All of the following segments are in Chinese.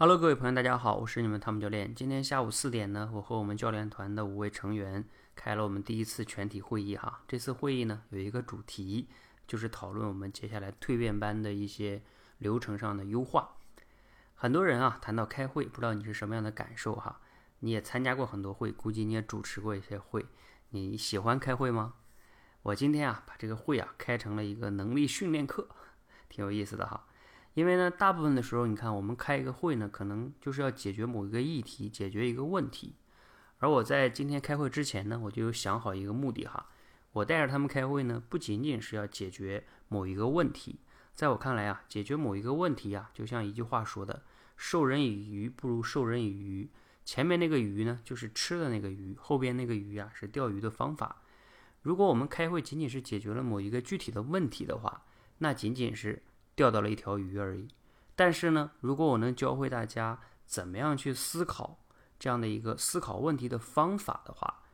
Hello，各位朋友，大家好，我是你们汤姆教练。今天下午四点呢，我和我们教练团的五位成员开了我们第一次全体会议哈。这次会议呢有一个主题，就是讨论我们接下来蜕变班的一些流程上的优化。很多人啊谈到开会，不知道你是什么样的感受哈？你也参加过很多会，估计你也主持过一些会，你喜欢开会吗？我今天啊把这个会啊开成了一个能力训练课，挺有意思的哈。因为呢，大部分的时候，你看我们开一个会呢，可能就是要解决某一个议题，解决一个问题。而我在今天开会之前呢，我就想好一个目的哈。我带着他们开会呢，不仅仅是要解决某一个问题，在我看来啊，解决某一个问题啊，就像一句话说的：“授人以鱼，不如授人以渔。”前面那个鱼呢，就是吃的那个鱼；后边那个鱼啊，是钓鱼的方法。如果我们开会仅仅是解决了某一个具体的问题的话，那仅仅是。钓到了一条鱼而已，但是呢，如果我能教会大家怎么样去思考这样的一个思考问题的方法的话，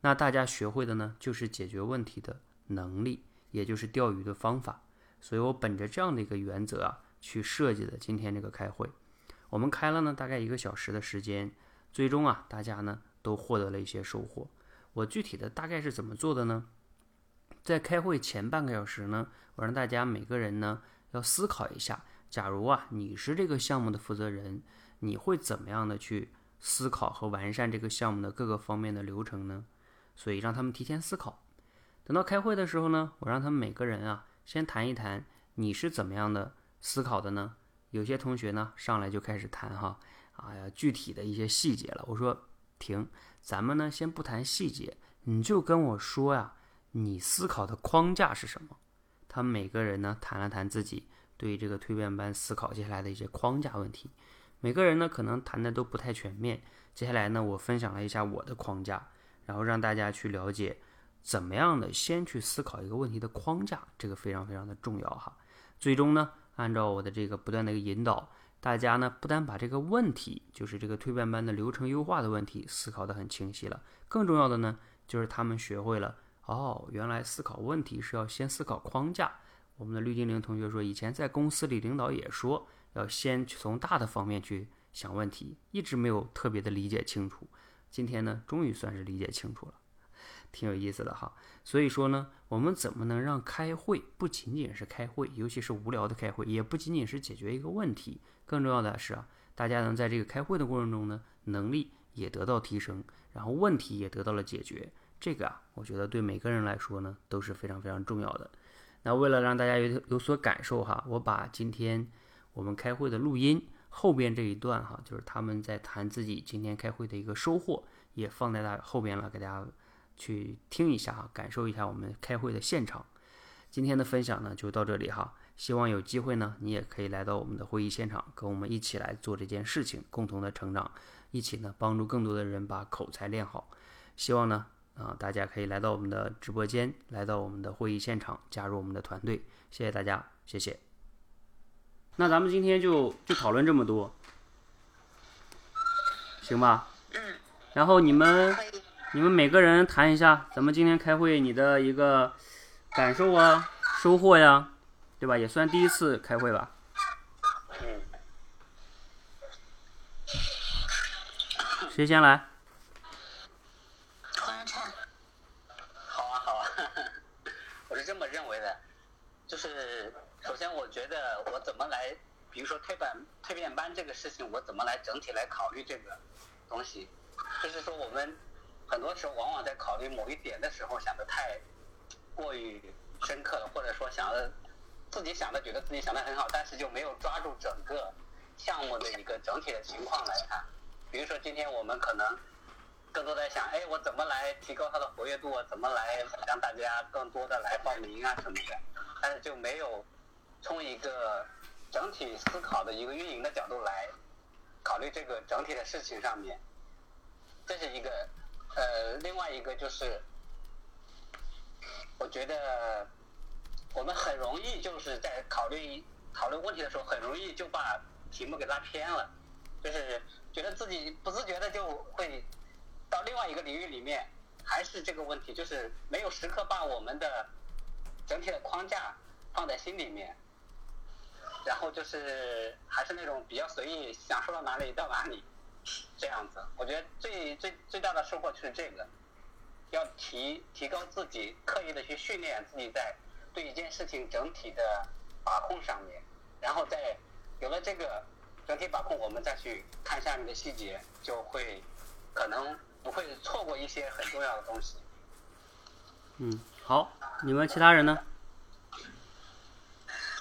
那大家学会的呢就是解决问题的能力，也就是钓鱼的方法。所以我本着这样的一个原则啊，去设计的今天这个开会。我们开了呢大概一个小时的时间，最终啊大家呢都获得了一些收获。我具体的大概是怎么做的呢？在开会前半个小时呢，我让大家每个人呢要思考一下，假如啊你是这个项目的负责人，你会怎么样的去思考和完善这个项目的各个方面的流程呢？所以让他们提前思考。等到开会的时候呢，我让他们每个人啊先谈一谈你是怎么样的思考的呢？有些同学呢上来就开始谈哈，哎呀具体的一些细节了。我说停，咱们呢先不谈细节，你就跟我说呀。你思考的框架是什么？他们每个人呢谈了谈自己对这个蜕变班思考接下来的一些框架问题。每个人呢可能谈的都不太全面。接下来呢，我分享了一下我的框架，然后让大家去了解怎么样的先去思考一个问题的框架，这个非常非常的重要哈。最终呢，按照我的这个不断的一个引导，大家呢不但把这个问题，就是这个蜕变班的流程优化的问题思考的很清晰了，更重要的呢就是他们学会了。哦，原来思考问题是要先思考框架。我们的绿精灵同学说，以前在公司里，领导也说要先从大的方面去想问题，一直没有特别的理解清楚。今天呢，终于算是理解清楚了，挺有意思的哈。所以说呢，我们怎么能让开会不仅仅是开会，尤其是无聊的开会，也不仅仅是解决一个问题，更重要的是啊，大家能在这个开会的过程中呢，能力也得到提升，然后问题也得到了解决。这个啊，我觉得对每个人来说呢都是非常非常重要的。那为了让大家有有所感受哈，我把今天我们开会的录音后边这一段哈，就是他们在谈自己今天开会的一个收获，也放在大后边了，给大家去听一下哈，感受一下我们开会的现场。今天的分享呢就到这里哈，希望有机会呢你也可以来到我们的会议现场，跟我们一起来做这件事情，共同的成长，一起呢帮助更多的人把口才练好。希望呢。啊，大家可以来到我们的直播间，来到我们的会议现场，加入我们的团队。谢谢大家，谢谢。那咱们今天就就讨论这么多，行吧？嗯。然后你们你们每个人谈一下，咱们今天开会你的一个感受啊，收获呀，对吧？也算第一次开会吧。嗯。谁先来好啊好啊 我是这么认为的？就是首先，我觉得我怎么来，比如说蜕变蜕变班这个事情，我怎么来整体来考虑这个东西？就是说，我们很多时候往往在考虑某一点的时候，想的太过于深刻了，或者说想的自己想的觉得自己想的很好，但是就没有抓住整个项目的一个整体的情况来看。比如说，今天我们可能更多在想，哎，我怎么来提高它的活跃度啊？怎么来让大家更多的来报名啊什么的？但是就没有从一个整体思考的一个运营的角度来考虑这个整体的事情上面，这是一个呃，另外一个就是我觉得我们很容易就是在考虑讨论问题的时候，很容易就把题目给拉偏了，就是觉得自己不自觉的就会到另外一个领域里面，还是这个问题，就是没有时刻把我们的。整体的框架放在心里面，然后就是还是那种比较随意，想说到哪里到哪里，这样子。我觉得最最最大的收获就是这个，要提提高自己，刻意的去训练自己在对一件事情整体的把控上面，然后再有了这个整体把控，我们再去看下面的细节，就会可能不会错过一些很重要的东西。嗯，好，你们其他人呢？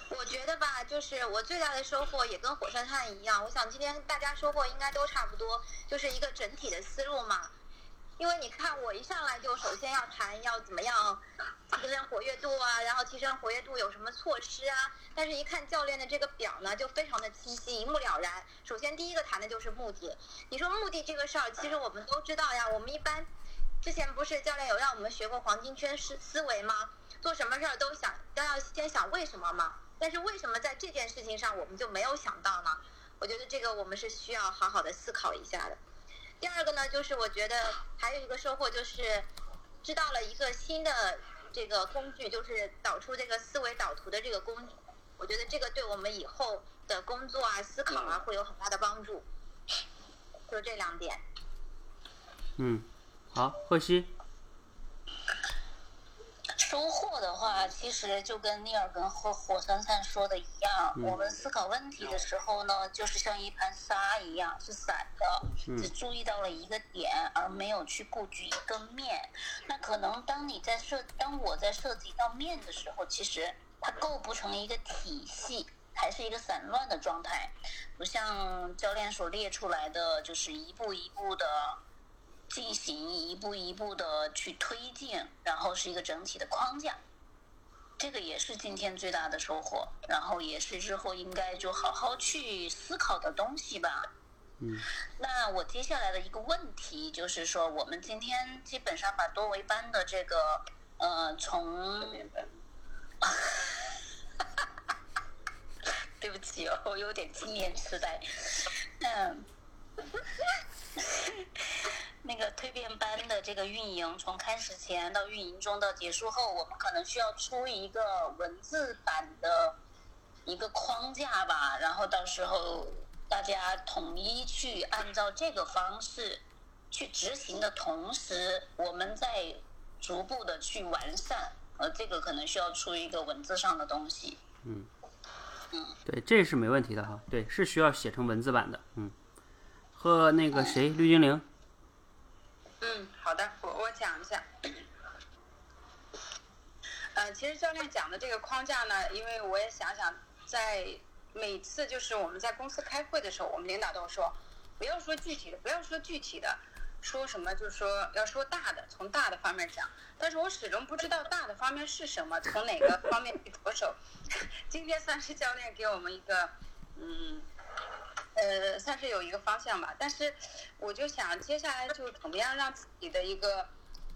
我觉得吧，就是我最大的收获也跟火山炭一样。我想今天大家收获应该都差不多，就是一个整体的思路嘛。因为你看，我一上来就首先要谈要怎么样提升活跃度啊，然后提升活跃度有什么措施啊？但是，一看教练的这个表呢，就非常的清晰，一目了然。首先，第一个谈的就是目的。你说目的这个事儿，其实我们都知道呀。我们一般之前不是教练有让我们学过黄金圈思思维吗？做什么事儿都想都要先想为什么吗。但是为什么在这件事情上我们就没有想到呢？我觉得这个我们是需要好好的思考一下的。第二个呢，就是我觉得还有一个收获就是知道了一个新的这个工具，就是导出这个思维导图的这个工具。我觉得这个对我们以后的工作啊、思考啊会有很大的帮助。就这两点。嗯，好，贺西。收获的话，其实就跟尼尔跟火火山灿说的一样，我们思考问题的时候呢，就是像一盘沙一样，是散的，只注意到了一个点，而没有去布局一个面。那可能当你在设，当我在涉及到面的时候，其实它构不成一个体系，还是一个散乱的状态，不像教练所列出来的，就是一步一步的。进行一步一步的去推进，然后是一个整体的框架，这个也是今天最大的收获，然后也是日后应该就好好去思考的东西吧。嗯。那我接下来的一个问题就是说，我们今天基本上把多维班的这个呃从，对不起哦，我有点经验痴呆，嗯。那个蜕变班的这个运营，从开始前到运营中到结束后，我们可能需要出一个文字版的一个框架吧，然后到时候大家统一去按照这个方式去执行的同时，我们再逐步的去完善，呃，这个可能需要出一个文字上的东西。嗯，嗯，对，这是没问题的哈，对，是需要写成文字版的，嗯，和那个谁，绿精灵。嗯，好的，我我讲一下。呃，其实教练讲的这个框架呢，因为我也想想，在每次就是我们在公司开会的时候，我们领导都说，不要说具体的，不要说具体的，说什么就是说要说大的，从大的方面讲。但是我始终不知道大的方面是什么，从哪个方面去着手。今天算是教练给我们一个，嗯。呃，算是有一个方向吧，但是我就想接下来就怎么样让自己的一个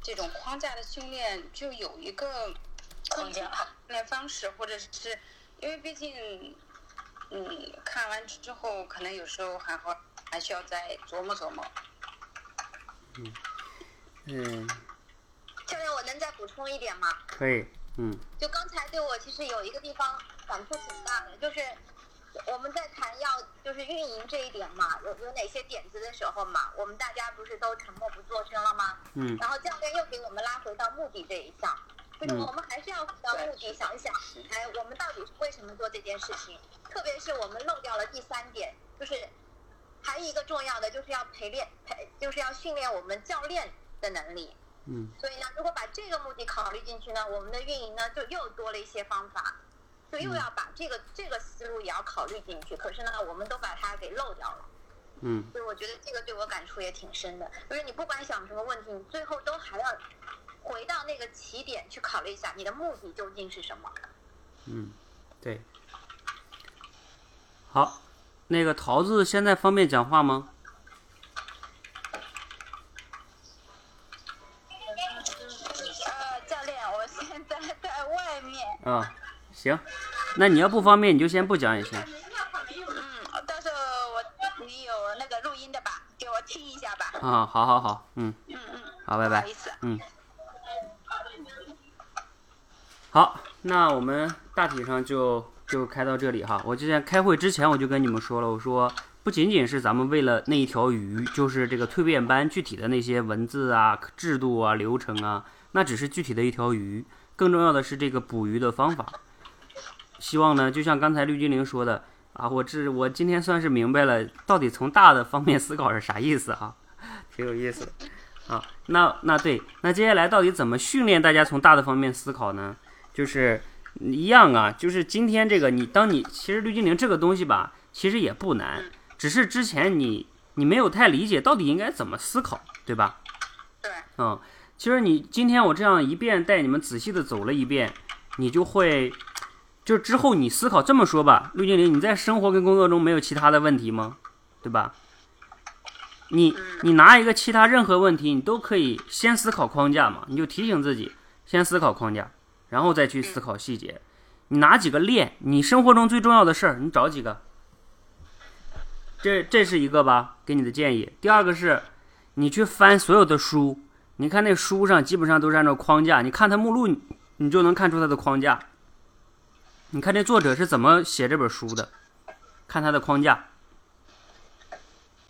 这种框架的训练就有一个框架训练方式，或者是因为毕竟，嗯，看完之后可能有时候还好还需要再琢磨琢磨。嗯嗯。教练，我能再补充一点吗？可以，嗯。就刚才对我其实有一个地方感触挺大的，就是。我们在谈要就是运营这一点嘛，有有哪些点子的时候嘛，我们大家不是都沉默不作声了吗？嗯。然后教练又给我们拉回到目的这一项，就是我们还是要回到目的，想一想，哎，我们到底是为什么做这件事情？特别是我们漏掉了第三点，就是还有一个重要的，就是要陪练陪，就是要训练我们教练的能力。嗯。所以呢，如果把这个目的考虑进去呢，我们的运营呢就又多了一些方法。就又要把这个这个思路也要考虑进去，可是呢，我们都把它给漏掉了。嗯。所以我觉得这个对我感触也挺深的，就是你不管想什么问题，你最后都还要回到那个起点去考虑一下，你的目的究竟是什么。嗯，对。好，那个桃子现在方便讲话吗？呃，教练，我现在在外面。啊。行，那你要不方便，你就先不讲也行。嗯，到时候我你有那个录音的吧，给我听一下吧。啊，好好好，嗯。嗯嗯。好，拜拜。不好意思。嗯。好，那我们大体上就就开到这里哈。我之前开会之前我就跟你们说了，我说不仅仅是咱们为了那一条鱼，就是这个蜕变班具体的那些文字啊、制度啊、流程啊，那只是具体的一条鱼，更重要的是这个捕鱼的方法。希望呢，就像刚才绿精灵说的啊，我这我今天算是明白了，到底从大的方面思考是啥意思哈，挺有意思的。啊，那那对，那接下来到底怎么训练大家从大的方面思考呢？就是一样啊，就是今天这个你，当你其实绿精灵这个东西吧，其实也不难，只是之前你你没有太理解到底应该怎么思考，对吧？对。嗯，其实你今天我这样一遍带你们仔细的走了一遍，你就会，就之后你思考这么说吧，陆精灵，你在生活跟工作中没有其他的问题吗？对吧？你你拿一个其他任何问题，你都可以先思考框架嘛，你就提醒自己先思考框架，然后再去思考细节。你拿几个练，你生活中最重要的事儿，你找几个。这这是一个吧，给你的建议。第二个是，你去翻所有的书，你看那书上基本上都是按照框架，你看它目录，你就能看出它的框架。你看这作者是怎么写这本书的，看他的框架。